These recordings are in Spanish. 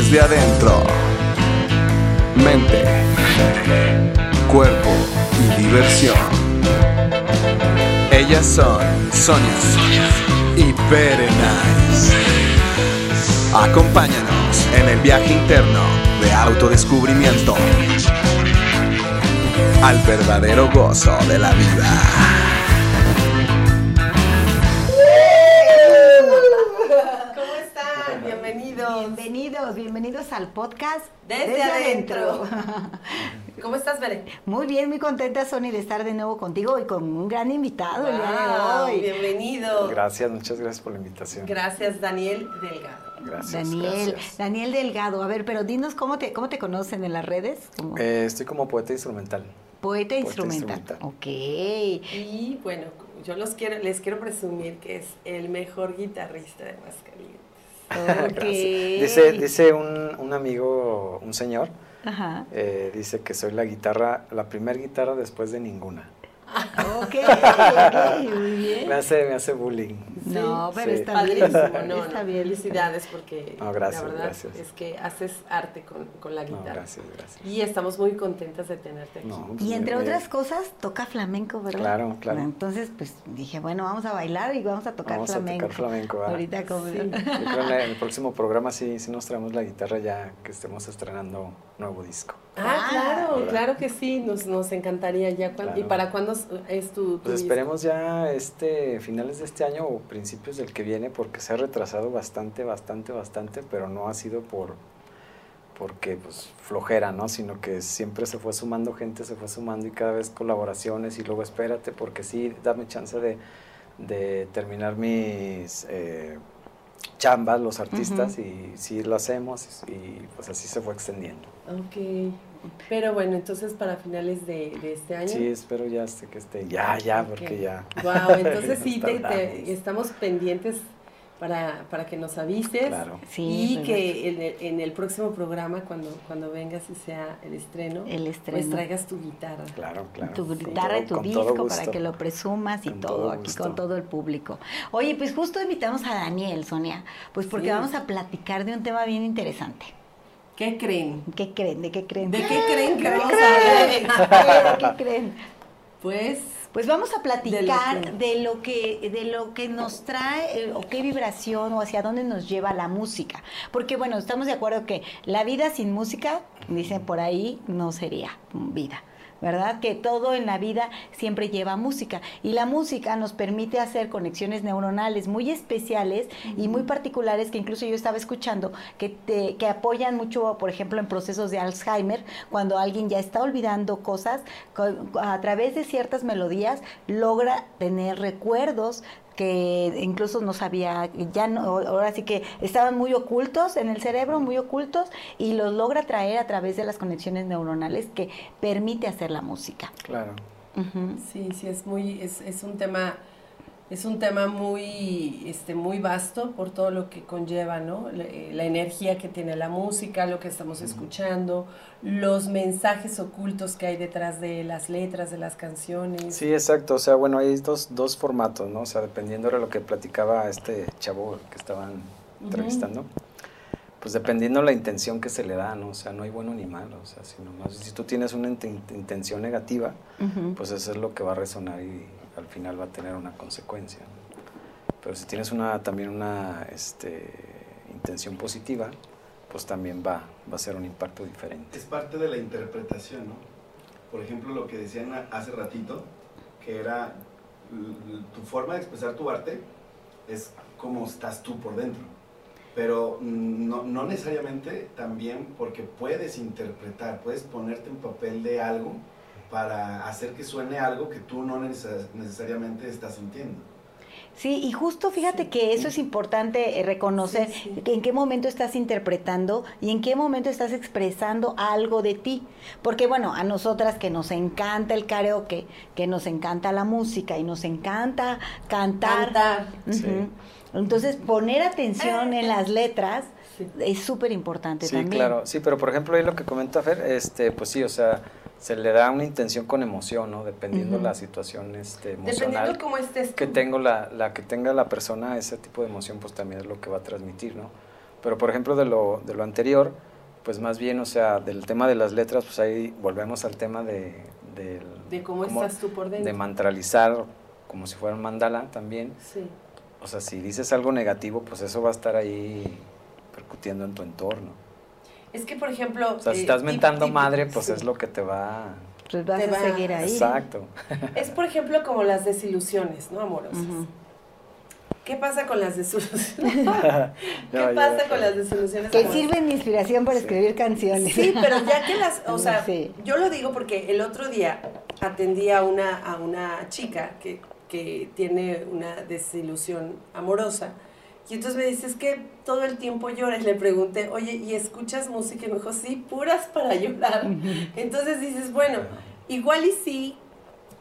desde adentro. Mente, cuerpo y diversión. Ellas son Sonia y Nice. Acompáñanos en el viaje interno de autodescubrimiento al verdadero gozo de la vida. Bienvenidos al podcast Desde, adentro. ¿Cómo estás, Bere? Muy bien, muy contenta, Sony, de estar de nuevo contigo y con un gran invitado el día de hoy. Bienvenido. Gracias, muchas gracias por la invitación. Gracias, Daniel Delgado. Gracias. Daniel, Daniel Delgado. A ver, pero dinos cómo te, cómo te conocen en las redes. Eh, estoy como poeta instrumental. Poeta, instrumental. instrumental. Ok. Y bueno, yo los quiero, les quiero presumir que es el mejor guitarrista de Dice, dice un, un, amigo, un señor, eh, dice que soy la guitarra, la primera guitarra después de ninguna. ok, muy bien. Me hace, me hace bullying. No, pero está bien. No, está bien. Felicidades porque la verdad es que haces arte con, con la guitarra. gracias, gracias. Y estamos muy contentas de tenerte aquí. Pues y entre otras cosas, toca flamenco, ¿verdad? Claro, claro. Entonces, pues dije, bueno, vamos a bailar y vamos a tocar vamos flamenco. A tocar flamenco. Ahorita como... Sí. Yo creo en el próximo programa sí, sí nos traemos la guitarra ya que estemos estrenando nuevo disco. Ah, ah claro, claro que sí, nos, nos encantaría ya. ¿Y para cuándo es tu, tu Pues esperemos ya este finales de este año o principios del que viene porque se ha retrasado bastante, bastante, bastante, pero no ha sido por porque pues flojera, ¿no? Sino que siempre se fue sumando gente, se fue sumando y cada vez colaboraciones y luego espérate porque sí, dame chance de, de terminar mis eh, chambas, los artistas, y sí lo hacemos y pues así se fue extendiendo. Ok. Pero bueno, entonces para finales de, este año. Sí, espero ya este, que esté, ya, ya, porque ya. Wow, entonces sí, te, estamos pendientes para, para que nos avises claro. y que en el, próximo programa, cuando, cuando vengas y sea el estreno, el pues estreno. pues traigas tu guitarra. Claro, claro. Tu guitarra y tu disco para que lo presumas y todo, aquí con todo el público. Oye, pues justo invitamos a Daniel, Sonia, pues porque vamos a platicar de un tema bien interesante. ¿Qué creen? ¿Qué creen? ¿De qué creen? ¿De qué creen que vamos a ¿De qué creen? Pues pues vamos a platicar de lo que, de lo que nos trae eh, o qué vibración o hacia dónde nos lleva la música. Porque bueno, estamos de acuerdo que la vida sin música, dicen por ahí, no sería vida. ¿Verdad? Que todo en la vida siempre lleva música y la música nos permite hacer conexiones neuronales muy especiales y muy particulares que incluso yo estaba escuchando que, te, que apoyan mucho, por ejemplo, en procesos de Alzheimer, cuando alguien ya está olvidando cosas, a través de ciertas melodías logra tener recuerdos que incluso no sabía, ya no, ahora sí que estaban muy ocultos en el cerebro, muy ocultos, y los logra traer a través de las conexiones neuronales que permite hacer la música. Claro. Sí, sí, es muy, es, es un tema es un tema muy, este, muy vasto por todo lo que conlleva, ¿no? La, eh, energía que tiene la música, lo que estamos escuchando, los mensajes ocultos que hay detrás de las letras de las canciones. Sí, exacto. O sea, bueno, hay dos, dos formatos, ¿no? O sea, dependiendo de lo que platicaba este chavo que estaban entrevistando. Pues dependiendo la intención que se le da, ¿no? O sea, no hay bueno ni malo, o sea, sino más, si tú tienes una intención negativa, pues eso es lo que va a resonar y al final va a tener una consecuencia. Pero si tienes una, también una este, intención positiva, pues también va, va a ser un impacto diferente. Es parte de la interpretación, ¿no? Por ejemplo, lo que decían hace ratito, que era tu forma de expresar tu arte es como estás tú por dentro. Pero no, no necesariamente también porque puedes interpretar, puedes ponerte en papel de algo para hacer que suene algo que tú no necesariamente estás sintiendo. Sí, y justo fíjate que eso es importante eh, reconocer en qué momento estás interpretando y en qué momento estás expresando algo de ti. Porque bueno, a nosotras que nos encanta el karaoke, que nos encanta la música y nos encanta cantar. Entonces, poner atención en las letras es súper importante también. Sí, claro. Sí, pero por ejemplo, ahí lo que comenta Fer, este, pues sí, o sea, se le da una intención con emoción, ¿no? Dependiendo la situación este, emocional cómo estés que tengo la, la que tenga la persona ese tipo de emoción, pues también es lo que va a transmitir, ¿no? Pero por ejemplo de lo, de lo anterior, pues más bien, o sea, del tema de las letras, pues ahí volvemos al tema de... de cómo estás tú por dentro. De mantralizar como si fuera un mandala también. Sí. O sea, si dices algo negativo, pues eso va a estar ahí percutiendo en tu entorno. Es que, por ejemplo... O sea, si eh, estás mentando madre, pues es lo que te va... Pues vas a seguir ahí. Exacto. Es, por ejemplo, como las desilusiones, ¿no? Amorosas. ¿Qué pasa con las desilusiones? ¿Qué pasa con las desilusiones? Que sirven de inspiración para escribir canciones. Sí, pero ya que las, o sea, yo lo digo porque el otro día atendí a una, a una chica que, que tiene una desilusión amorosa. Y entonces me dice, es que todo el tiempo llora. Y le pregunté, oye, ¿y escuchas música? Y me dijo, sí, puras para llorar. Entonces dices, bueno, igual y sí,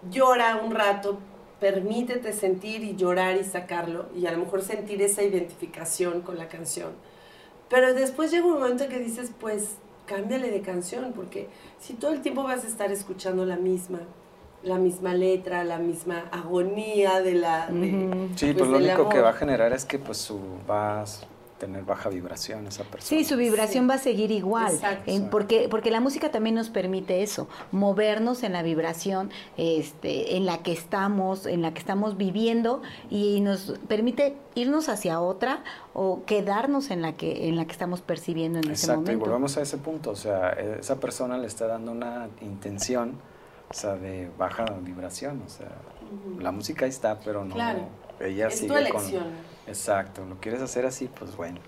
llora un rato, permítete sentir y llorar y sacarlo y a lo mejor sentir esa identificación con la canción. Pero después llega un momento que dices, pues cámbiale de canción, porque si todo el tiempo vas a estar escuchando la misma, la misma letra, la misma agonía de la... sí, pues, pues lo único que va a generar es que pues su, vas tener baja vibración esa persona. Sí, su vibración va a seguir igual, porque, porque la música también nos permite eso, movernos en la vibración este, en la que estamos, en la que estamos viviendo y nos permite irnos hacia otra o quedarnos en la que, en la que estamos percibiendo en ese momento. Exacto, y volvemos a ese punto, o sea, esa persona le está dando una intención, o sea, de baja vibración, o sea, la música ahí está, pero no... Claro. Ella es sigue tu elección. Exacto, lo quieres hacer así, pues bueno.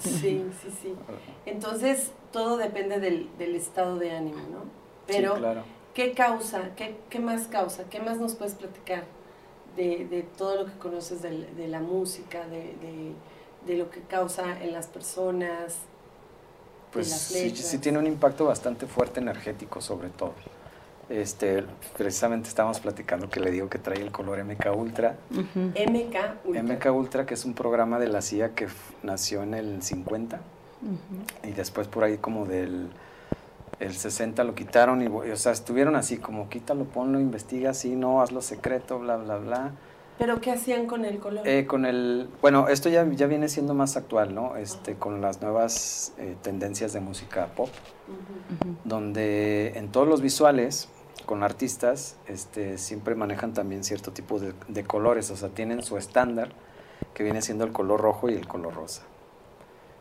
Sí, sí, sí. Entonces, todo depende del, estado de ánimo, ¿no? Pero, claro. ¿qué causa? Qué, ¿Qué, más causa? ¿Qué más nos puedes platicar de, de todo lo que conoces de, de la música, de, de, lo que causa en las personas? Pues sí, sí tiene un impacto bastante fuerte energético sobre todo. Este, precisamente estábamos platicando que le digo que trae el color MK Ultra. MK Ultra. MK Ultra, que es un programa de la CIA que nació en el 50 y después por ahí como del el 60 lo quitaron y, o sea, estuvieron así como quítalo, ponlo, investiga, sí, no, hazlo secreto, bla, bla, bla. ¿Pero qué hacían con el color? Eh, con el, bueno, esto ya, ya viene siendo más actual, ¿no? Este, con las nuevas eh, tendencias de música pop, donde en todos los visuales con artistas este, siempre manejan también cierto tipo de, colores, o sea, tienen su estándar que viene siendo el color rojo y el color rosa.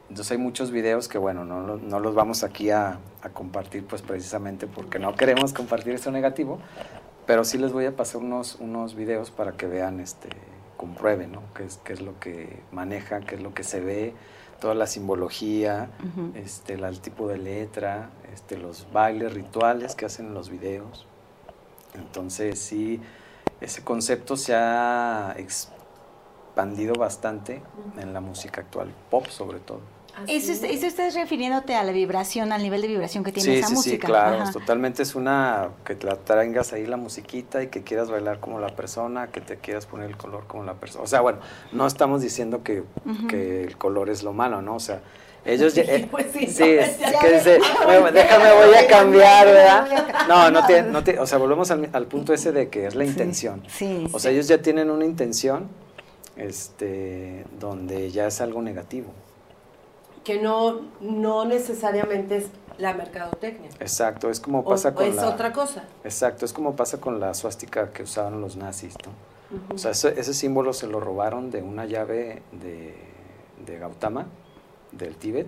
Entonces hay muchos videos que, bueno, no, no los vamos aquí a, compartir pues precisamente porque no queremos compartir eso negativo, pero sí les voy a pasar unos, unos videos para que vean, este, comprueben, ¿no? Qué es, qué es lo que maneja, qué es lo que se ve, toda la simbología, este, el tipo de letra, este, los bailes rituales que hacen en los videos. Entonces sí, ese concepto se ha expandido bastante en la música actual, pop sobre todo. Eso, eso, estás refiriéndote a la vibración, al nivel de vibración que tiene esa música. Sí, claro, totalmente es una que te la traigas ahí la musiquita y que quieras bailar como la persona, que te quieras poner el color como la persona. O sea, bueno, no estamos diciendo que, que el color es lo malo, ¿no? O sea, ellos ya, eh, pues sí, sí que déjame, voy a cambiar, ¿verdad? No, no tiene, no o sea, volvemos al, al, punto ese de que es la intención. Sí, o sea, ellos ya tienen una intención este, donde ya es algo negativo. Que no, no necesariamente es la mercadotecnia. Exacto, es como pasa con o es otra cosa. Exacto, es como pasa con la suástica que usaban los nazis, ¿no? O sea, ese, ese, símbolo se lo robaron de una llave de, de Gautama, del Tíbet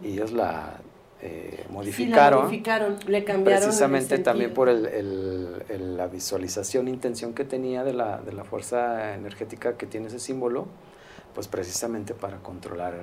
y ellos la eh, modificaron. la modificaron, le cambiaron. Precisamente también por el, el, la visualización, intención que tenía de la, de la fuerza energética que tiene ese símbolo, pues precisamente para controlar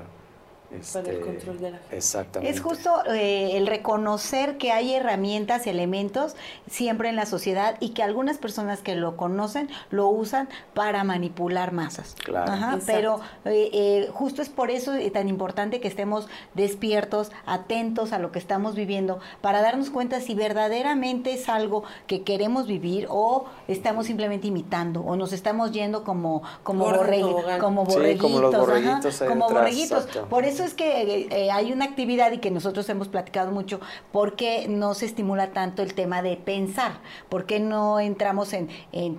para el este, control de la Exactamente. Es justo eh, el reconocer que hay herramientas, elementos siempre en la sociedad y que algunas personas que lo conocen lo usan para manipular masas. Claro. pero eh, eh, justo es por eso tan importante que estemos despiertos, atentos a lo que estamos viviendo, para darnos cuenta si verdaderamente es algo que queremos vivir o estamos simplemente imitando o nos estamos yendo como como, como borreguitos, como borreguitos, como borreguitos. Por eso eso es que eh, hay una actividad y que nosotros hemos platicado mucho, porque no se estimula tanto el tema de pensar? ¿Por qué no entramos en,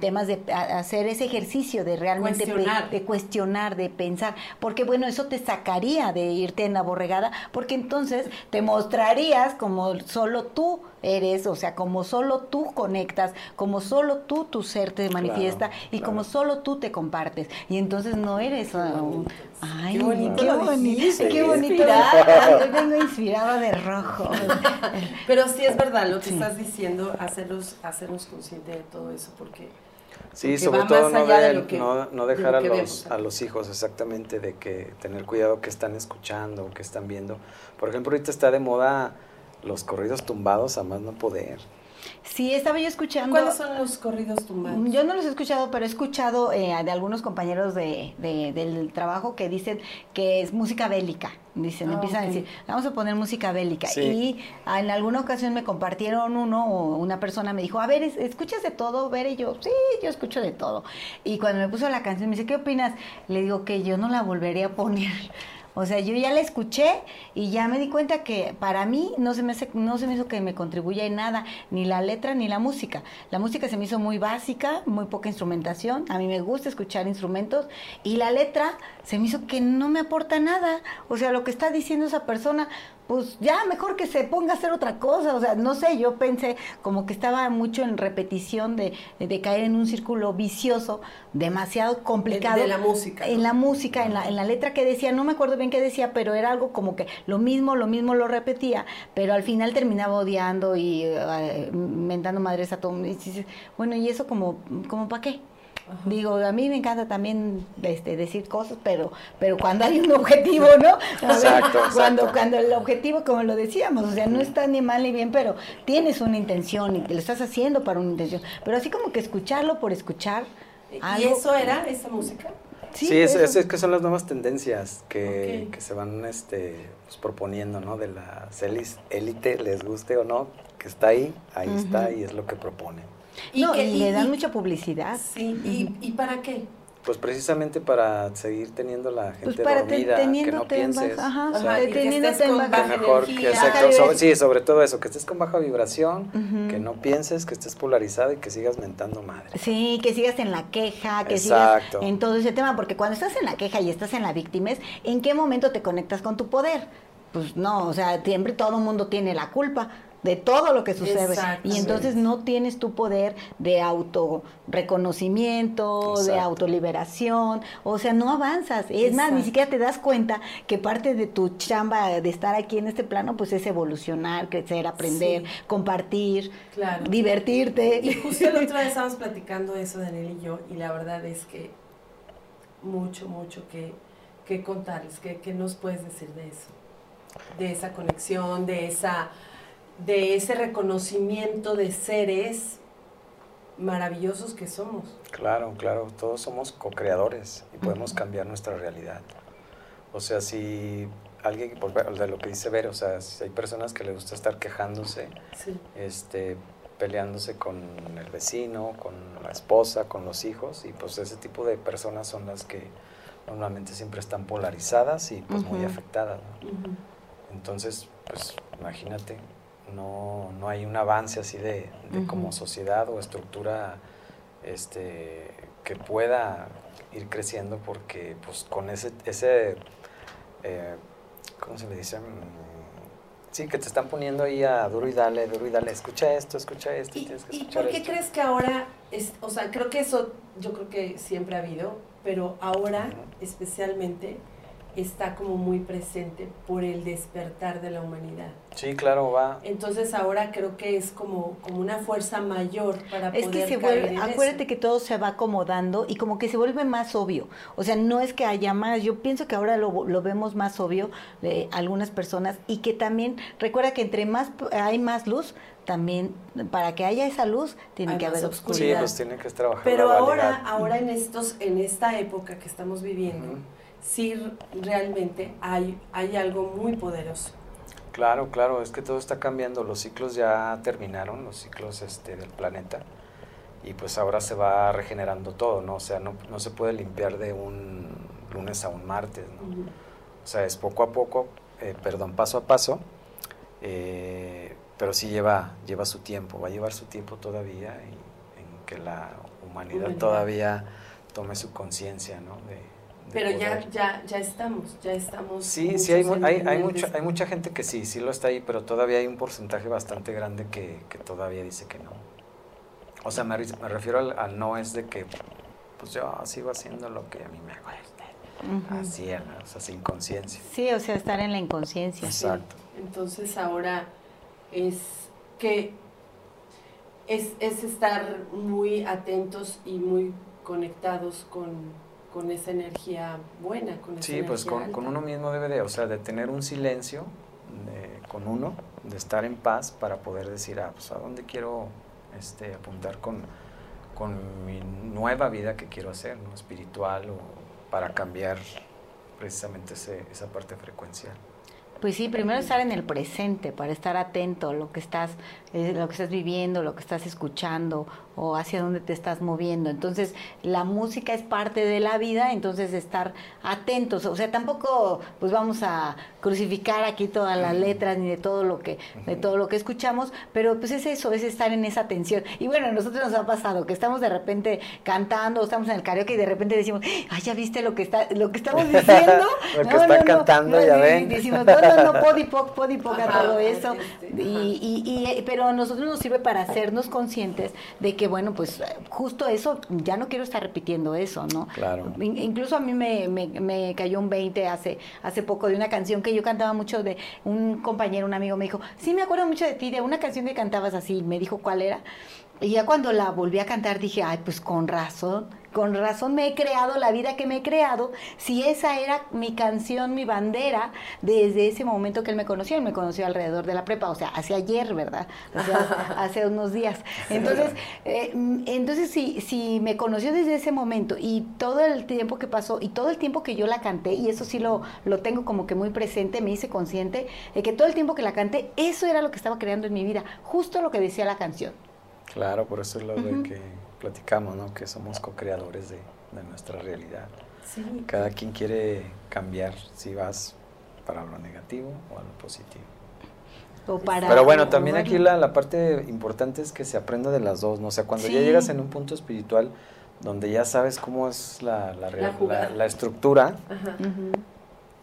temas de hacer ese ejercicio de realmente cuestionar. de cuestionar, de pensar? Porque bueno, eso te sacaría de irte en la borregada, porque entonces te mostrarías como solo tú eres, o sea, como solo tú conectas, como solo tú tu ser te manifiesta y como solo tú te compartes. Y entonces no eres un... Ay, qué bonito, qué bonito, qué bonito. Hoy vengo inspirada de rojo. Pero sí es verdad lo que estás diciendo, hacerlos, hacernos conscientes de todo eso, porque... Sí, sobre todo no, no, dejar a, los, a los hijos exactamente de que tener cuidado que están escuchando, que están viendo. Por ejemplo, ahorita está de moda los corridos tumbados a más no poder. Sí, estaba yo escuchando. ¿Cuáles son los corridos tumbados? Yo no los he escuchado, pero he escuchado eh, de algunos compañeros de, del trabajo que dicen que es música bélica. Dicen, ah, empiezan a decir, vamos a poner música bélica. Y en alguna ocasión me compartieron uno o una persona me dijo, a ver, ¿escuchas de todo? Ver, y yo, sí, yo escucho de todo. Y cuando me puso la canción, me dice, ¿qué opinas? Le digo que yo no la volvería a poner. O sea, yo ya la escuché y ya me di cuenta que para mí no se me no se me hizo que me contribuya en nada, ni la letra ni la música. La música se me hizo muy básica, muy poca instrumentación. A mí me gusta escuchar instrumentos y la letra se me hizo que no me aporta nada. O sea, lo que está diciendo esa persona pues ya mejor que se ponga a hacer otra cosa. O sea, no sé, yo pensé como que estaba mucho en repetición de, de caer en un círculo vicioso, demasiado complicado. De, la música. En la música, en la, en la letra que decía, no me acuerdo bien qué decía, pero era algo como que lo mismo, lo mismo lo repetía, pero al final terminaba odiando y uh, mentando madres a todo. Y bueno, ¿y eso como, como para qué? Digo, a mí me encanta también este, decir cosas, pero, pero cuando hay un objetivo, ¿no? exacto, Cuando, cuando el objetivo, como lo decíamos, o sea, no está ni mal ni bien, pero tienes una intención y te lo estás haciendo para una intención. Pero así como que escucharlo por escuchar. ¿Y eso era esa música? Sí, es, que son las nuevas tendencias que, que se van este, pues, proponiendo, ¿no? De la élite, les guste o no, que está ahí, ahí está y es lo que proponen. Y, que, le dan mucha publicidad. Sí, ¿Y, para qué? Pues precisamente para seguir teniendo la pues gente dormida, que no pienses. Ajá, o sea, teniendo que con baja mejor que sí, sobre todo eso, que estés con baja vibración, que no pienses, que estés polarizado y que sigas mentando madre. Sí, que sigas en la queja, que sigas en todo ese tema, porque cuando estás en la queja y estás en la víctima, ¿en qué momento te conectas con tu poder? Pues no, o sea, siempre todo el mundo tiene la culpa de todo lo que sucede. Y entonces no tienes tu poder de autorreconocimiento, de autoliberación, o sea, no avanzas. Es más, ni siquiera te das cuenta que parte de tu chamba de estar aquí en este plano, pues es evolucionar, crecer, aprender, compartir, divertirte. Y justo la otra vez estábamos platicando eso, Daniel y yo, y la verdad es que mucho, mucho que, que contarles, que, que nos puedes decir de eso, de esa conexión, de esa de ese reconocimiento de seres maravillosos que somos. Claro, claro, todos somos co-creadores y podemos cambiar nuestra realidad. O sea, si alguien, de lo que dice Ver, o sea, si hay personas que les gusta estar quejándose, este, peleándose con el vecino, con la esposa, con los hijos, y pues ese tipo de personas son las que normalmente siempre están polarizadas y pues muy afectadas. Entonces, pues imagínate, no, no hay un avance así de, como sociedad o estructura este, que pueda ir creciendo porque pues con ese, ese eh, ¿cómo se le dice? Mm, sí, que te están poniendo ahí a duro y dale, duro y dale, escucha esto, escucha esto. ¿Y, ¿y por qué crees que ahora, es, o sea, creo que eso, yo creo que siempre ha habido, pero ahora especialmente está como muy presente por el despertar de la humanidad. Sí, claro, va. Entonces ahora creo que es como, como una fuerza mayor para es poder que se vuelve, acuérdate que todo se va acomodando y como que se vuelve más obvio. O sea, no es que haya más, yo pienso que ahora lo, lo vemos más obvio de algunas personas y que también, recuerda que entre más hay más luz, también para que haya esa luz tiene que haber oscuridad. Sí, pues tiene que trabajar. Pero ahora, ahora en estos, en esta época que estamos viviendo, sí realmente hay, hay algo muy poderoso. Claro, claro, es que todo está cambiando, los ciclos ya terminaron, los ciclos este, del planeta, y pues ahora se va regenerando todo, ¿no? O sea, no, no se puede limpiar de un lunes a un martes, ¿no? O sea, es poco a poco, eh, perdón, paso a paso, eh, pero sí lleva, lleva su tiempo, va a llevar su tiempo todavía en, en que la humanidad, todavía tome su conciencia, ¿no? Pero ya, ya, ya estamos, ya estamos. Sí, sí, hay, hay, hay, mucha, hay mucha gente que sí, sí lo está ahí, pero todavía hay un porcentaje bastante grande que, que todavía dice que no. O sea, me, me refiero al, no es de que, pues yo sigo haciendo lo que a mí me gusta. Así, o sea, sin conciencia. Sí, o sea, estar en la inconsciencia. Exacto. Entonces ahora es que es, es estar muy atentos y muy conectados con, con esa energía buena, con esa Sí, pues con, con, uno mismo debe de, o sea, de tener un silencio con uno, de estar en paz para poder decir, ah, pues a dónde quiero este, apuntar con, con mi nueva vida que quiero hacer, ¿no? espiritual o para cambiar precisamente ese, esa parte frecuencial. Pues sí, primero estar en el presente para estar atento a lo que estás, eh, lo que estás viviendo, lo que estás escuchando o hacia dónde te estás moviendo. Entonces, la música es parte de la vida, entonces estar atentos. O sea, tampoco pues vamos a crucificar aquí todas las letras ni de todo lo que de todo lo que escuchamos, pero pues es eso, es estar en esa atención. Y bueno, a nosotros nos ha pasado que estamos de repente cantando, estamos en el karaoke y de repente decimos, "Ay, ya viste lo que está lo que estamos diciendo." lo que está cantando, ya ven. Decimos, no, no, podipoc, podipoc a todo eso. Y, y, pero a nosotros nos sirve para hacernos conscientes de que, bueno, pues justo eso, ya no quiero estar repitiendo eso, ¿no? Claro. Incluso a mí me, me, me cayó un 20 hace, hace poco de una canción que yo cantaba mucho de un compañero, un amigo me dijo, sí me acuerdo mucho de ti, de una canción que cantabas así, me dijo cuál era. Y ya cuando la volví a cantar dije, ay, pues con razón con razón me he creado la vida que me he creado, si esa era mi canción, mi bandera, desde ese momento que él me conoció, él me conoció alrededor de la prepa, o sea, hace ayer, ¿verdad? O sea, hace unos días. Entonces, eh, entonces si, si me conoció desde ese momento y todo el tiempo que pasó y todo el tiempo que yo la canté, y eso sí lo, lo tengo como que muy presente, me hice consciente de que todo el tiempo que la canté, eso era lo que estaba creando en mi vida, justo lo que decía la canción. Claro, por eso es lo de que platicamos, ¿no? Que somos co-creadores de, nuestra realidad. Cada quien quiere cambiar si vas para lo negativo o a lo positivo. Pero bueno, también aquí la, la, parte importante es que se aprenda de las dos, ¿no? O sea, cuando ya llegas en un punto espiritual donde ya sabes cómo es la, la, la, estructura,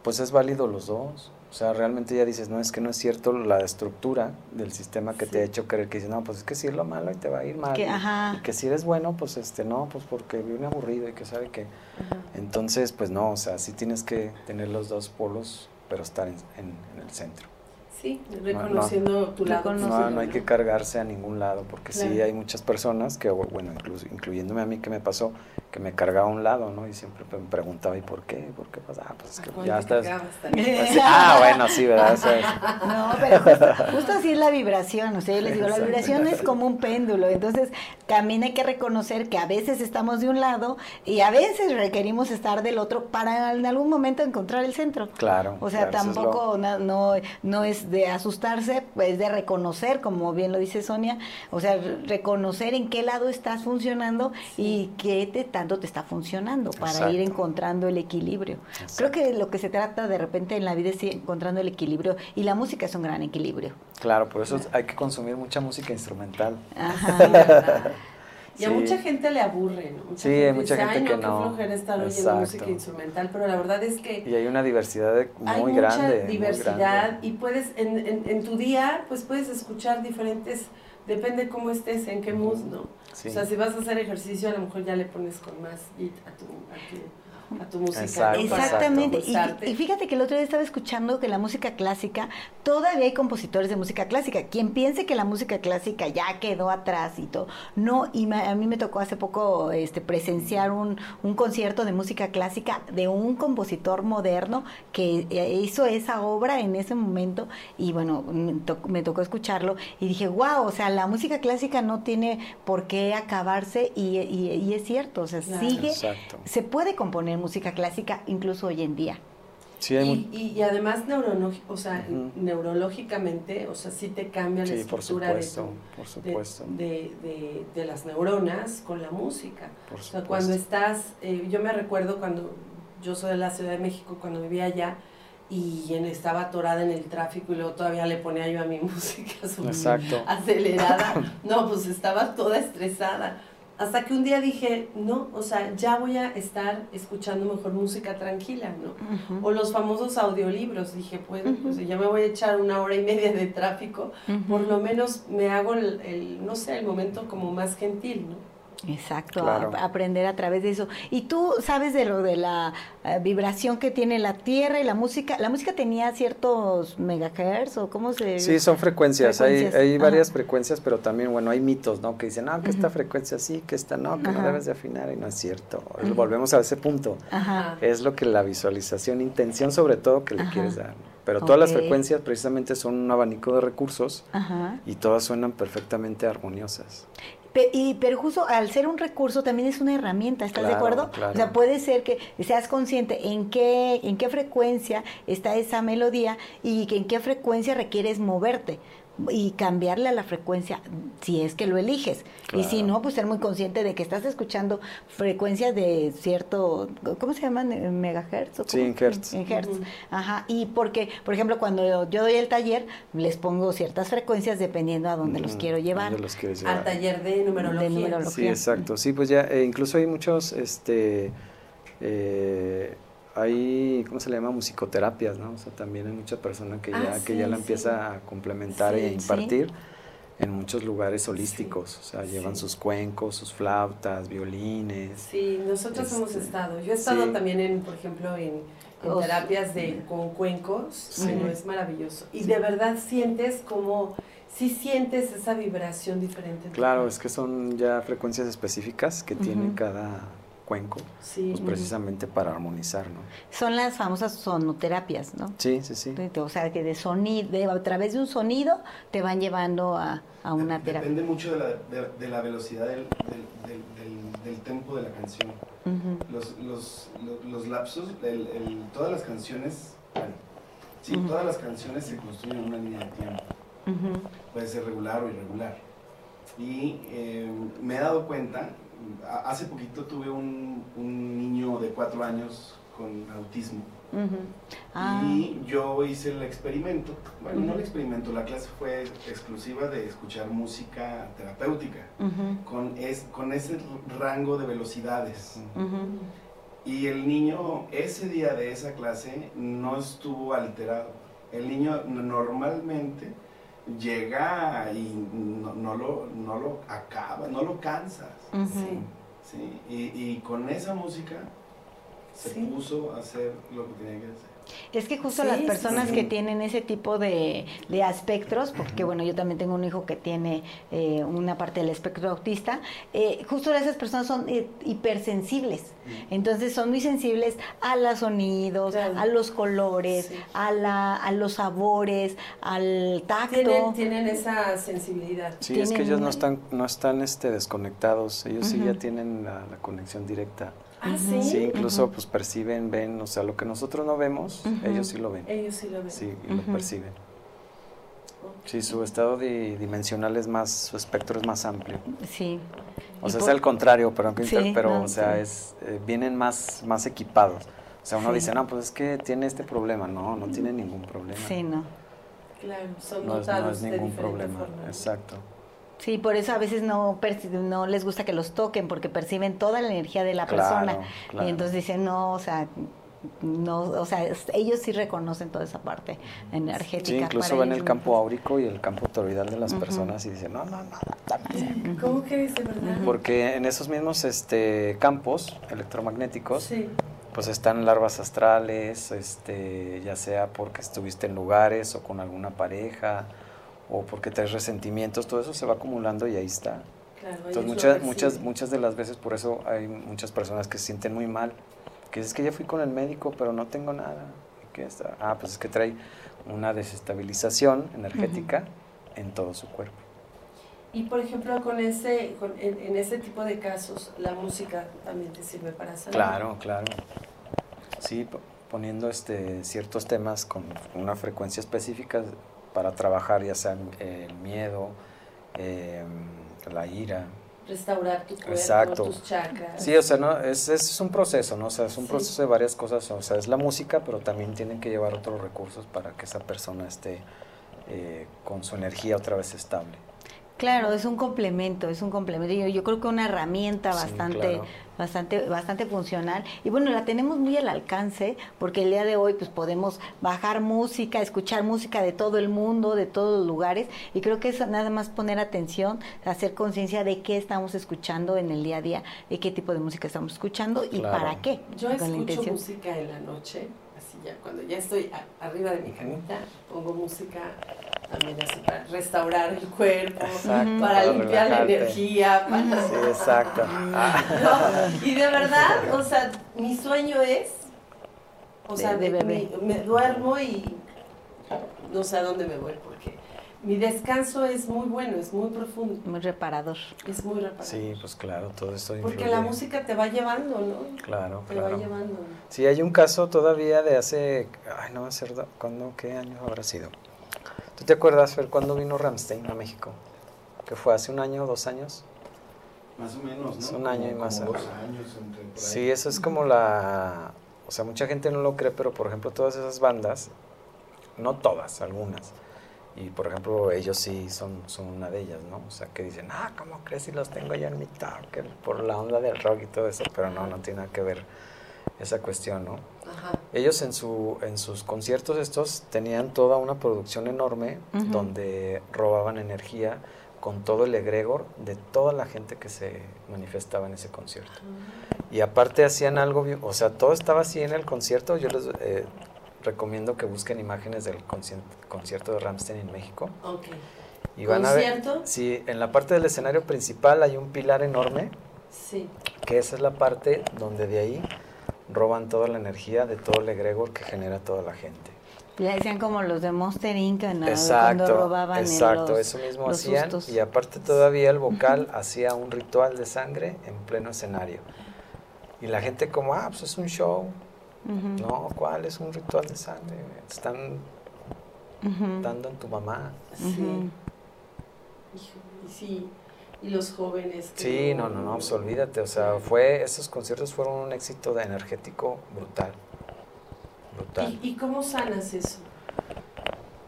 pues es válido los dos. O sea, realmente ya dices, no, es que no es cierto la estructura del sistema que te ha hecho creer que dices, no, pues es que si es lo malo y te va a ir mal. y, que si eres bueno, pues este, no, pues porque viene aburrido y que sabe que. Entonces, pues no, o sea, sí tienes que tener los dos polos, pero estar en el centro. Sí, reconociendo tu lado. No, no hay que cargarse a ningún lado, porque sí hay muchas personas que, bueno, incluso, incluyéndome a mí que me pasó, que me cargaba a un lado, ¿no? Y siempre me preguntaba, ¿y por qué? ¿Por qué pasa? Ah, pues es que ya estás... ah, bueno, sí, ¿verdad? no, pero justo, así es la vibración, o sea, yo les digo, la vibración es como un péndulo, entonces también hay que reconocer que a veces estamos de un lado y a veces requerimos estar del otro para en algún momento encontrar el centro. Claro. O sea, tampoco no, no, no es de asustarse, pues de reconocer, como bien lo dice Sonia, o sea, reconocer en qué lado estás funcionando y qué te, tanto te está funcionando para ir encontrando el equilibrio. Creo que lo que se trata de repente en la vida es ir encontrando el equilibrio y la música es un gran equilibrio. Claro, por eso hay que consumir mucha música instrumental. Y a mucha gente le aburre, ¿no? sí, hay mucha gente que no. Qué flojera estar oyendo música instrumental, pero la verdad es que... Y hay una diversidad muy hay grande. Mucha diversidad y puedes, en, en, en, tu día, pues puedes escuchar diferentes, depende cómo estés, en qué mood, ¿no? O sea, si vas a hacer ejercicio, a lo mejor ya le pones con más beat a tu, a tu a tu música. Exactamente. Y, fíjate que el otro día estaba escuchando que la música clásica, todavía hay compositores de música clásica. Quien piense que la música clásica ya quedó atrás y todo, no, y a mí me tocó hace poco este, presenciar un, un concierto de música clásica de un compositor moderno que eh, hizo esa obra en ese momento y bueno, me, tocó escucharlo y dije, wow, o sea, la música clásica no tiene por qué acabarse y, y, es cierto, o sea, sigue, se puede componer música clásica incluso hoy en día. Sí, y, y, además o sea, neurológicamente, o sea, sí te cambia la estructura de, de, de, las neuronas con la música. o sea, cuando estás, eh, yo me recuerdo cuando yo soy de la Ciudad de México, cuando vivía allá, y estaba atorada en el tráfico y luego todavía le ponía yo a mi música Exacto. acelerada. No, pues estaba toda estresada. Hasta que un día dije, no, o sea, ya voy a estar escuchando mejor música tranquila, ¿no? O los famosos audiolibros. Dije, pues, pues ya me voy a echar una hora y media de tráfico, por lo menos me hago el, el, no sé, el momento como más gentil, ¿no? Exacto, aprender a través de eso. Y tú sabes de lo de la eh, vibración que tiene la Tierra y la música. ¿La música tenía ciertos megahertz o cómo se...? Sí, son frecuencias. Hay, hay varias frecuencias, pero también, bueno, hay mitos, ¿no? Que dicen, ah, que esta frecuencia sí, que esta no, que no debes de afinar y no es cierto. Volvemos a ese punto. Es lo que la visualización, intención sobre todo que le quieres dar. Pero todas las frecuencias precisamente son un abanico de recursos y todas suenan perfectamente armoniosas. Y, pero justo al ser un recurso también es una herramienta, ¿estás de acuerdo? O sea, puede ser que seas consciente en qué, en qué frecuencia está esa melodía y en qué frecuencia requieres moverte y cambiarle a la frecuencia si es que lo eliges. Y si no, pues ser muy consciente de que estás escuchando frecuencias de cierto, ¿cómo se llaman? ¿Megahertz? Sí, en hertz. En hertz. Ajá. Y porque, por ejemplo, cuando yo doy el taller, les pongo ciertas frecuencias dependiendo a dónde los quiero llevar. Al taller de numerología. Sí, exacto. Sí, pues ya, eh, incluso hay muchos, este... Eh, hay, ¿cómo se le llama? Musicoterapias, ¿no? O sea, también hay mucha persona que ya, ah, que ya la empieza a complementar e impartir en muchos lugares holísticos. O sea, llevan sus cuencos, sus flautas, violines. Sí, nosotros hemos este, estado. Yo he estado también, en, por ejemplo, en, terapias de, con cuencos, pero es maravilloso. Y de verdad sientes como sí sientes esa vibración diferente. Claro, es que son ya frecuencias específicas que tiene cada, cuenco, pues precisamente para armonizar, ¿no? Son las famosas sonoterapias, ¿no? Sí, sí, sí. O sea, que de sonido, a través de un sonido te van llevando a, una terapia. Depende mucho de la, de, la velocidad del, del, tempo de la canción. los, los, los, lapsos, todas las canciones, sí, todas las canciones se construyen en una línea de tiempo. Puede ser regular o irregular. Y eh, me he dado cuenta hace poquito tuve un, niño de cuatro años con autismo. Ah. Y yo hice el experimento, bueno, no el experimento, la clase fue exclusiva de escuchar música terapéutica, con, es, con ese rango de velocidades. Y el niño, ese día de esa clase, no estuvo alterado. El niño normalmente llega y no, lo, no lo acaba, no lo cansas. sí, sí. Y, y, con esa música se puso a hacer lo que tenía que hacer. Es que justo las personas que tienen ese tipo de, de aspectos, porque bueno, yo también tengo un hijo que tiene eh, una parte del espectro autista, eh, justo esas personas son eh, hipersensibles. Entonces son muy sensibles a los sonidos, a los colores, a, la, a los sabores, al tacto. Tienen, esa sensibilidad. Sí, es que ellos no están, no están este, desconectados, ellos sí ya tienen la conexión directa. Ah, sí. Sí, incluso pues perciben, ven, o sea, lo que nosotros no vemos, ellos sí lo ven. Ellos sí lo ven. Sí, y lo perciben. Sí, su estado dimensional es más, su espectro es más amplio. Sí. O sea, es al contrario, pero, pero o sea, es, eh, vienen más, más equipados. O sea, uno dice, no, pues es que tiene este problema. No, no tiene ningún problema. Sí, no. Claro, son no no es ningún problema. Exacto. Sí, por eso a veces no, no les gusta que los toquen porque perciben toda la energía de la persona. Y entonces dicen, no, o sea, no, o sea, ellos sí reconocen toda esa parte energética. Sí, incluso ven el campo áurico y el campo toroidal de las personas y dicen, no, no, no, ¿Cómo que dice, verdad? Porque en esos mismos este, campos electromagnéticos, pues están larvas astrales, este, ya sea porque estuviste en lugares o con alguna pareja, o porque traes resentimientos, todo eso se va acumulando y ahí está. Entonces muchas, muchas, muchas de las veces por eso hay muchas personas que se sienten muy mal, que es que ya fui con el médico pero no tengo nada. ¿Qué está? Ah, pues es que trae una desestabilización energética en todo su cuerpo. Y por ejemplo, con ese, en, ese tipo de casos, la música también te sirve para sanar. Claro, claro. Sí, poniendo este, ciertos temas con una frecuencia específica para trabajar ya sea el miedo, la ira, restaurar tu cuerpo, tus chakras. Sí, o sea, no, es, es un proceso, ¿no? O sea, es un proceso de varias cosas, o sea, es la música, pero también tienen que llevar otros recursos para que esa persona esté eh, con su energía otra vez estable. Claro, es un complemento, es un complemento. Yo, yo creo que una herramienta bastante, bastante, bastante funcional. Y bueno, la tenemos muy al alcance, porque el día de hoy pues podemos bajar música, escuchar música de todo el mundo, de todos los lugares. Y creo que es nada más poner atención, hacer conciencia de qué estamos escuchando en el día a día, de qué tipo de música estamos escuchando y para qué. Yo escucho música en la noche ya cuando ya estoy arriba de mi camita, pongo música también así para restaurar el cuerpo, para, limpiar la energía. Sí, exacto. y de verdad, o sea, mi sueño es, o sea, de, me duermo y no sé a dónde me voy porque mi descanso es muy bueno, es muy profundo. Muy reparador. Es muy reparador. Sí, pues claro, todo esto Porque la música te va llevando, ¿no? Claro, te va llevando. Sí, hay un caso todavía de hace, ay, no va a ser, ¿cuándo, qué año habrá sido? ¿Tú te acuerdas, Fer, cuándo vino Ramstein a México? Que fue hace un año, dos años. Más o menos, ¿no? un año y más. Dos años Sí, eso es como la, o sea, mucha gente no lo cree, pero por ejemplo todas esas bandas, no todas, algunas y por ejemplo, ellos sí son, son una de ellas, ¿no? O sea, que dicen, ah, ¿cómo crees si los tengo ya en mi talk? Por la onda del rock y todo eso, pero no, no tiene nada que ver esa cuestión, ¿no? Ellos en, su, en sus conciertos estos tenían toda una producción enorme donde robaban energía con todo el egregor de toda la gente que se manifestaba en ese concierto. Ah. Y aparte hacían algo, o sea, todo estaba así en el concierto. Yo les, eh, recomiendo que busquen imágenes del concierto de Ramstein en México. Okay. Y van a ver, sí, en la parte del escenario principal hay un pilar enorme, sí. que esa es la parte donde de ahí roban toda la energía de todo el egregor que genera toda la gente. Ya decían como los de Monster Inc. ¿no? Exacto, Cuando robaban exacto, eso mismo hacían. Y aparte todavía el vocal hacía un ritual de sangre en pleno escenario. Y la gente como, ah, pues es un show, no, ¿cuál es un ritual de sangre? están dando en tu mamá. Sí. sí. Y los jóvenes. Sí, no, no, no, pues olvídate. O sea, fue, esos conciertos fueron un éxito de energético brutal. Brutal. ¿Y, cómo sanas eso?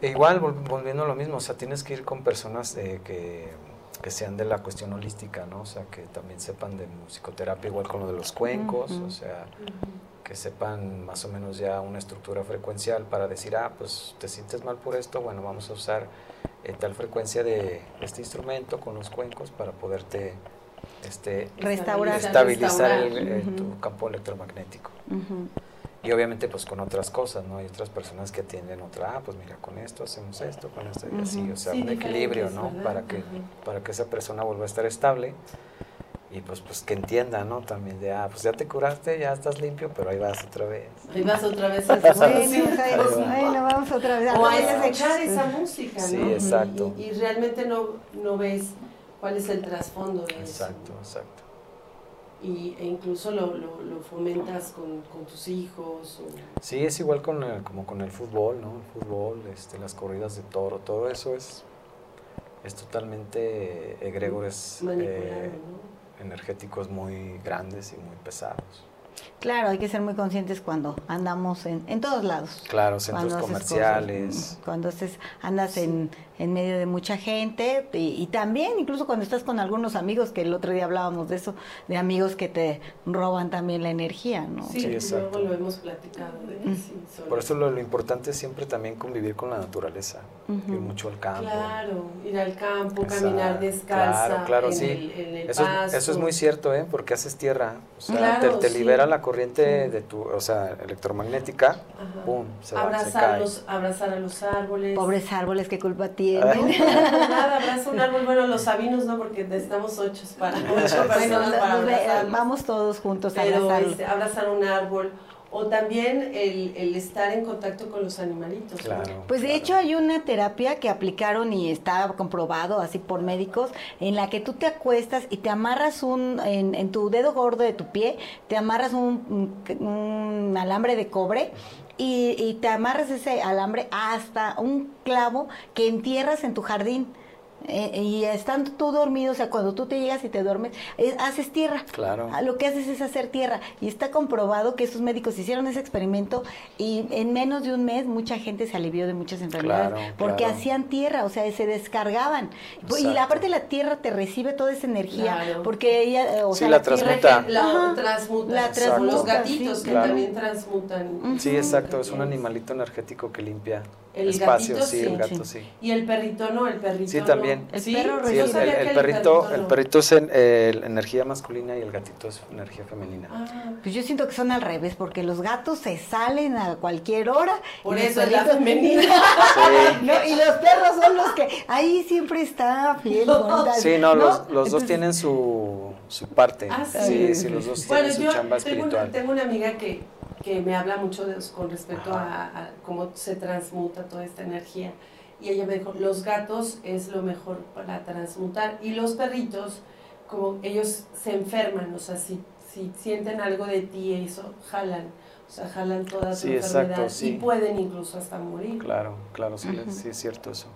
E igual, volviendo a lo mismo, o sea, tienes que ir con personas que, sean de la cuestión holística, ¿no? O sea, que también sepan de musicoterapia, igual con lo de los cuencos, o sea, que sepan más o menos ya una estructura frecuencial para decir, ah, pues te sientes mal por esto, bueno, vamos a usar eh, tal frecuencia de este instrumento con los cuencos para poderte este, restaurar, estabilizar eh, tu campo electromagnético. Y obviamente pues con otras cosas, ¿no? Hay otras personas que atienden otra, ah, pues mira, con esto hacemos esto, con esto y así, o sea, un equilibrio, ¿no? Para que, para que esa persona vuelva a estar estable y pues pues que entienda, ¿no? También de, ah, pues ya te curaste, ya estás limpio, pero ahí vas otra vez. Ahí vas otra vez a bueno, vamos otra vez. O a escuchar esa música, ¿no? Sí, exacto. Y, realmente no, no ves cuál es el trasfondo de eso. Exacto, exacto. Y, e incluso lo, lo, lo fomentas con, con, tus hijos. O... Sí, es igual con el, como con el fútbol, ¿no? El fútbol, este, las corridas de toro, todo eso es, es totalmente egregores. Eh, ¿no? Energéticos muy grandes y muy pesados. Claro, hay que ser muy conscientes cuando andamos en, en todos lados. Claro, centros comerciales. cuando estés, andas en, en medio de mucha gente y, también incluso cuando estás con algunos amigos, que el otro día hablábamos de eso, de amigos que te roban también la energía, ¿no? Sí, luego lo hemos platicado. Por eso lo, importante es siempre también convivir con la naturaleza, ir mucho al campo. Claro, ir al campo, caminar descalza. Claro, claro, en sí. El, eso, eso, es muy cierto, ¿eh? Porque haces tierra, o sea, te, libera la corriente de tu, o sea, electromagnética, ¡pum! Se abrazar, Los, abrazar a los árboles. Pobres árboles, ¿qué culpa tienen? Nada, abraza un árbol. Bueno, los sabinos no, porque necesitamos ocho para, ocho personas para Vamos todos juntos a este, abrazar un árbol o también el, el, estar en contacto con los animalitos. Claro, pues de hecho hay una terapia que aplicaron y está comprobado así por médicos, en la que tú te acuestas y te amarras un, en, en tu dedo gordo de tu pie, te amarras un, un alambre de cobre y, te amarras ese alambre hasta un clavo que entierras en tu jardín eh, y estando tú dormido, o sea, cuando tú te llegas y te duermes, eh, haces tierra. Claro. Ah, Lo que haces es hacer tierra. Y está comprobado que esos médicos hicieron ese experimento y en menos de un mes mucha gente se alivió de muchas enfermedades Claro, porque claro. hacían tierra, o sea, se descargaban. Y la parte de la tierra te recibe toda esa energía Claro. porque ella, eh, o Sí, sea, la tierra- transmuta. La Ajá. transmuta. La transmuta, los gatitos sí. que Claro. también transmutan. Sí, exacto, es un animalito energético que limpia El espacios, gatito, sí, sí, el gato sí. Y el perrito no, el perrito Sí, no. también. El ¿Sí? perro Sí, Yo el, recibe. sabía el- que el perrito, el no. perrito es en- eh, energía masculina y el gatito es energía femenina. Ah, Pues yo siento que son al revés, porque los gatos se salen a cualquier hora. por y los eso es la perritos- femenina. No, y los perros son los que ahí siempre está fiel. Sí, no, los, los dos tienen su, su parte. Ah, sí, sí. sí, los dos Bueno, tienen su yo chamba tengo una, espiritual. tengo una amiga que, que me habla mucho de- con respecto a, a cómo se transmuta toda esta energía. Y ella me dijo, los gatos es lo mejor para transmutar. Y los perritos, como ellos se enferman, o sea, si, si sienten algo de ti, eso jalan. O sea, jalan toda tu Sí, exacto, enfermedad sí. y pueden incluso hasta morir. Claro, claro, sí, sí es cierto eso.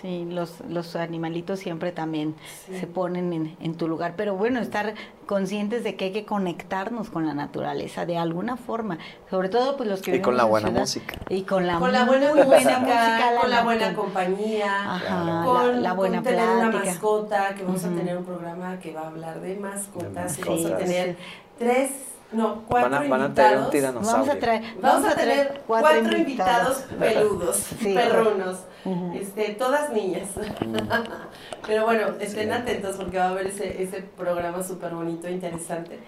Sí, los, los animalitos siempre también Sí. se ponen en, en tu lugar. Pero bueno, estar conscientes de que hay que conectarnos con la naturaleza de alguna forma. Sobre todo, pues los que Y con la en buena ciudad. música. Y con la, Con la buena música, música, con la buena compañía. Ajá, con, la, la buena con tener una plática. mascota, que vamos a tener un programa que va a hablar de mascotas, De y vamos a mascotas. tener tres, no, cuatro Van a, van a tener un invitados. tiranosaurio. Vamos a traer, Vamos a tener cuatro, invitados peludos, Sí. perrunos, este, todas niñas. Pero bueno, estén Sí. atentos porque va a haber ese, ese programa súper bonito, interesante.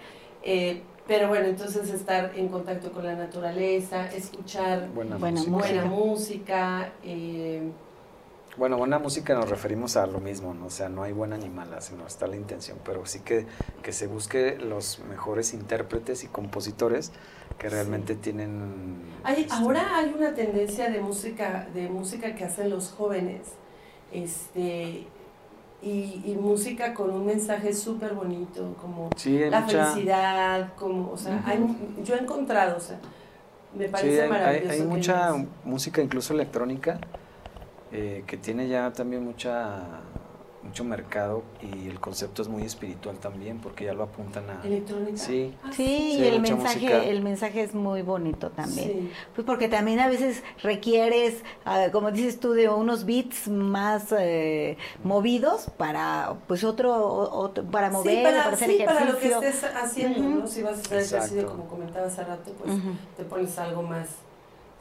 Eh, pero bueno, entonces estar en contacto con la naturaleza, escuchar Buena, Buena música. buena Música. música, eh, Bueno, buena música nos referimos a lo mismo, ¿no? O sea, no hay buena ni mala, sino está la intención, pero sí que, que se busque los mejores intérpretes y compositores que Sí. realmente tienen... Hay, este, ahora hay una tendencia de música, de música que hacen los jóvenes, este, y, y música con un mensaje súper bonito, como Sí, hay la mucha... felicidad, como, o sea, Ujú. hay- yo he encontrado, o sea, me parece hay, hay- maravilloso. hay que mucha música, incluso electrónica, eh, que tiene ya también mucha mucho mercado y el concepto es muy espiritual también, porque ya lo apuntan a... electrónica. Sí, Ah, Sí, Sí, y el mensaje, música. el mensaje es muy bonito también. sí. Pues porque también a veces requieres, ah, como dices tú, de unos beats más eh, movidos para, pues otro, para mover, sí, para, para, hacer sí, para ejercicio. lo que estés haciendo. ¿no? Si vas a hacer ejercicio, como comentaba hace rato, pues te pones algo más.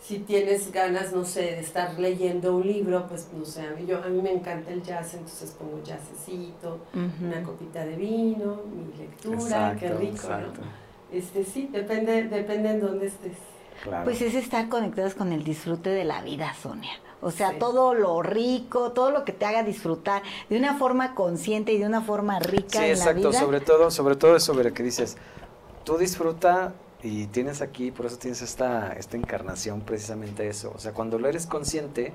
Si tienes ganas, no sé, de estar leyendo un libro, pues no sé, a mí, yo, a mí me encanta el jazz, entonces pongo jazzecito, una copita de vino, mi lectura, exacto, qué rico, exacto, ¿no? Este, sí, depende, depende en dónde estés. claro. Pues es estar conectados con el disfrute de la vida, Sonia. O sea, Sí. todo lo rico, todo lo que te haga disfrutar de una forma consciente y de una forma rica Sí, en exacto, la vida. sobre todo, sobre todo es sobre lo que dices, tú disfruta y tienes aquí, por eso tienes esta, esta encarnación, precisamente eso. O sea, cuando lo eres consciente,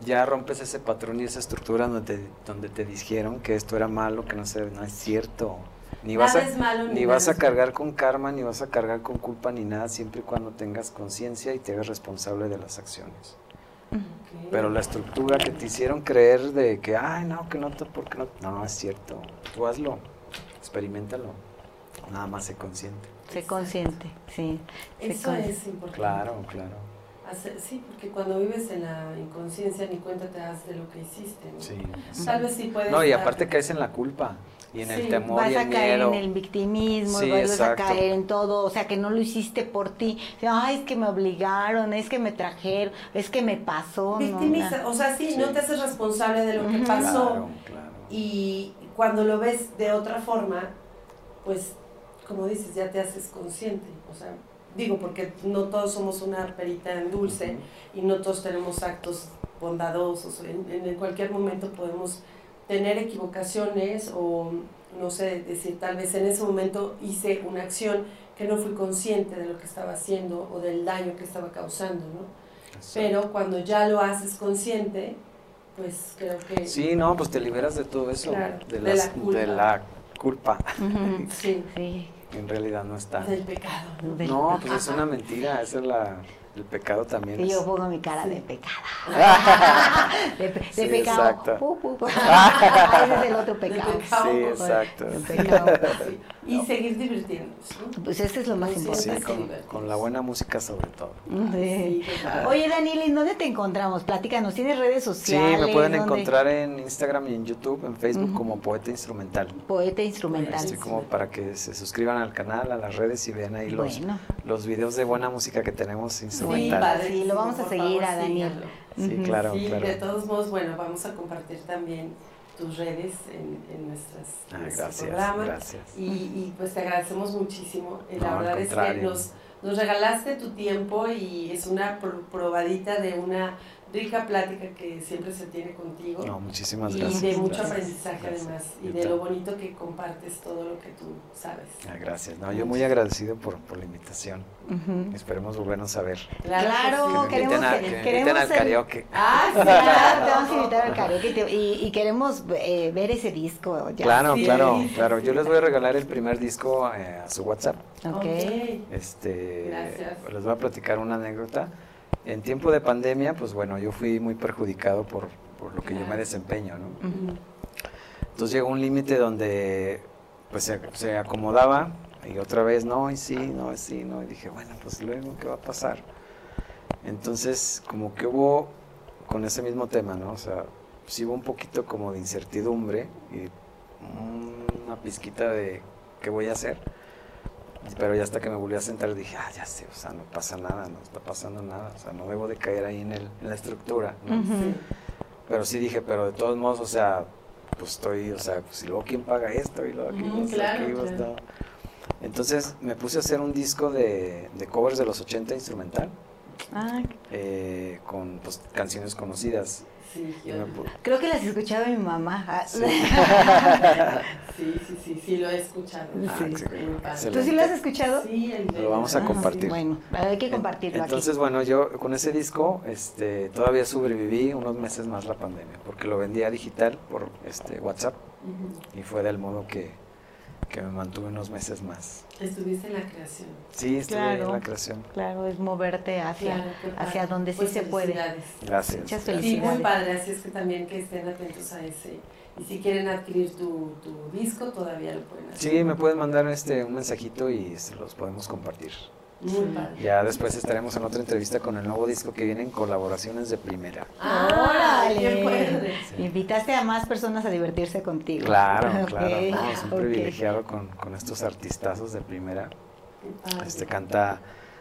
ya rompes ese patrón y esa estructura donde te, donde te dijeron que esto era malo, que no, se, no es cierto. Ni vas, a, malo, ni vas a cargar con karma, ni vas a cargar con culpa, ni nada, siempre y cuando tengas conciencia y te hagas responsable de las acciones. Pero la estructura que te hicieron creer de que, ay, no, que no, porque no, no, es cierto. Tú hazlo, experimentalo, nada más sé consciente. Sé consciente, sí. sé Eso consci- es importante. Claro, claro. Hacer- sí, porque cuando vives en la inconsciencia ni cuenta te das de lo que hiciste, ¿no? Sí. Tal vez sí puedes No, y aparte caes en la culpa y en Sí, el temor Vas y a el caer miedo. en el victimismo, Sí, vas exacto. a caer en todo, o sea, que no lo hiciste por ti. Ay, es que me obligaron, es que me trajeron, es que me pasó. ¿no? Victimiza, o sea, sí, Sí. no te haces responsable de lo que pasó Claro, claro. y cuando lo ves de otra forma, pues, como dices, ya te haces consciente, o sea, digo, porque no todos somos una perita en dulce y no todos tenemos actos bondadosos, en, en cualquier momento podemos tener equivocaciones o, no sé, decir, tal vez en ese momento hice una acción que no fui consciente de lo que estaba haciendo o del daño que estaba causando, ¿no? Exacto. Pero cuando ya lo haces consciente, pues creo que... Sí, no, pues te liberas de todo eso, Claro, de, la culpa. de la culpa. Ujú. Sí, Sí. En realidad no está. del pecado, ¿no? Del- No, pues es una mentira, esa es la, El pecado también. Y es- yo pongo mi cara de pecado. de, de Sí, pecado. exacto. Pu, pu, pu. Ese es el otro pecado. Sí, exacto. De pecado. Sí. Y seguir divirtiéndonos, ¿no? Pues ese es lo más Sí, Sí, importante. sí, con, con la buena música sobre todo. Sí. Sí, claro. Oye, Daniel, ¿en dónde te encontramos? Platícanos, ¿tienes redes Sí, sociales? me pueden ¿Dónde? encontrar en Instagram y en YouTube, en Facebook Ujú. como Poeta Instrumental. Poeta instrumental. Así como para que se suscriban al canal, a las redes y vean ahí los, Bueno. los videos de buena música que tenemos Sí, instrumental. padre. Sí, lo vamos a seguir favor, a Daniel. síganlo. Sí, claro, Sí, claro. de todos modos, bueno, vamos a compartir también tus redes en, en nuestras, Ah, nuestro gracias, programa. gracias. Y, y, pues te agradecemos muchísimo. Eh, No, La al verdad es que nos, nos regalaste tu tiempo y es una pro- probadita de una rica plática que siempre se tiene contigo. No, muchísimas y gracias. de mucho gracias, aprendizaje gracias. además y de lo bonito que compartes todo lo que tú sabes. Ah, gracias. No, yo muy agradecido por, por la invitación. Esperemos volvernos a ver. Claro, Que me queremos a, que- que me queremos al karaoke. Ah, sí, Claro, te vamos a invitar al karaoke y, te- y- y queremos eh, ver ese disco. Ya. Claro, Sí, claro, sí, claro. Yo les voy a regalar el primer disco eh, a su WhatsApp. Ok. Ok. Este, Gracias. les voy a platicar una anécdota. En tiempo de pandemia, pues bueno, yo fui muy perjudicado por, por lo que yo me desempeño, ¿no? Entonces llegó un límite donde pues se, se acomodaba y otra vez no, y sí, no, y sí, no. Y dije, bueno, pues luego, ¿qué va a pasar? Entonces, como que hubo con ese mismo tema, ¿no? O sea, sí hubo un poquito como de incertidumbre y una pizquita de qué voy a hacer. Pero ya hasta que me volví a sentar dije, ah, ya sé, o sea, no pasa nada, no está pasando nada, o sea, no debo de caer ahí en, el, en la estructura, ¿no? Sí. Pero sí dije, pero de todos modos, o sea, pues estoy, o sea, pues, y luego quién paga esto y luego aquí, sea, claro, aquí, claro. todo. Entonces me puse a hacer un disco de, de covers de los 80 instrumental, Ah, eh, con pues, canciones conocidas. Sí, me creo que las escuchaba mi mamá. Ah, Sí. sí, sí, sí, sí, lo he escuchado. Ah, Sí. ¿Tú sí lo has escuchado? Sí, el de- Lo vamos a Ah, compartir. Bueno, hay que compartirlo Entonces, aquí. bueno, yo con ese disco este, todavía sobreviví unos meses más la pandemia, porque lo vendía digital por este, WhatsApp y fue del modo que, que me mantuve unos meses más. Estuviste en la creación. Sí, estuve ahí en Claro. la creación. Claro, es moverte hacia, Claro, hacia donde sí Pues se puede. felicidades. Gracias. Muchas Sí, muy felicidades. padre, así es que también que estén atentos a ese. Y si quieren adquirir tu, tu disco, todavía lo pueden hacer. Sí, me pueden mandar este un mensajito y se los podemos compartir. Muy padre. Ya después estaremos en otra entrevista con el nuevo disco que viene en colaboraciones de primera. ¡Ah, ¡Órale! padre! Invitaste a más personas a divertirse contigo. Claro, claro. No, es un privilegiado con, con estos artistazos de primera. Este canta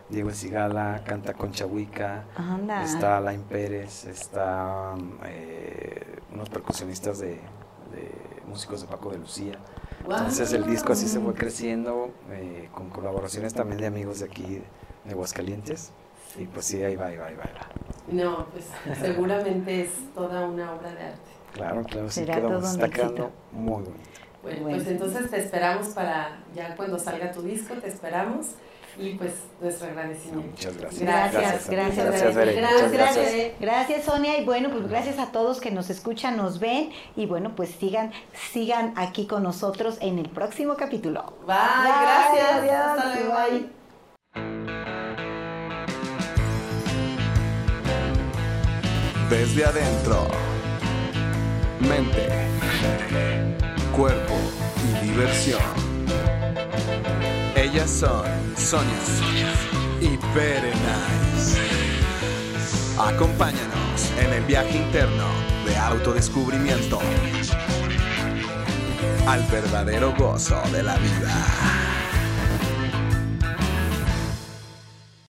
Diego Sigala, canta Concha Huica, Anda. está Alain Pérez, está eh, unos percusionistas de, de músicos de Paco de Lucía. Entonces el disco así se fue creciendo, eh, con colaboraciones también de amigos de aquí, de Aguascalientes. Y pues sí, ahí va, ahí va, ahí va. No, pues seguramente es toda una obra de arte. Claro, claro, sí quedó, está quedando muy bonito. Bueno, Bueno. pues entonces te esperamos para ya cuando salga tu disco, te esperamos y pues nuestro agradecimiento. Muchas gracias. Gracias, gracias, Gracias, Bere. Gracias, gracias. gracias. Gracias, Sonia. Y bueno, pues gracias a todos que nos escuchan, nos ven. Y bueno, pues sigan, sigan aquí con nosotros en el próximo capítulo. Bye, Bye, gracias. adiós, Hasta luego, bye. bye. Desde adentro. Mente. Cuerpo y diversión. Ellas son Sonia y Bere Nice. Acompáñanos en el viaje interno de autodescubrimiento al verdadero gozo de la vida.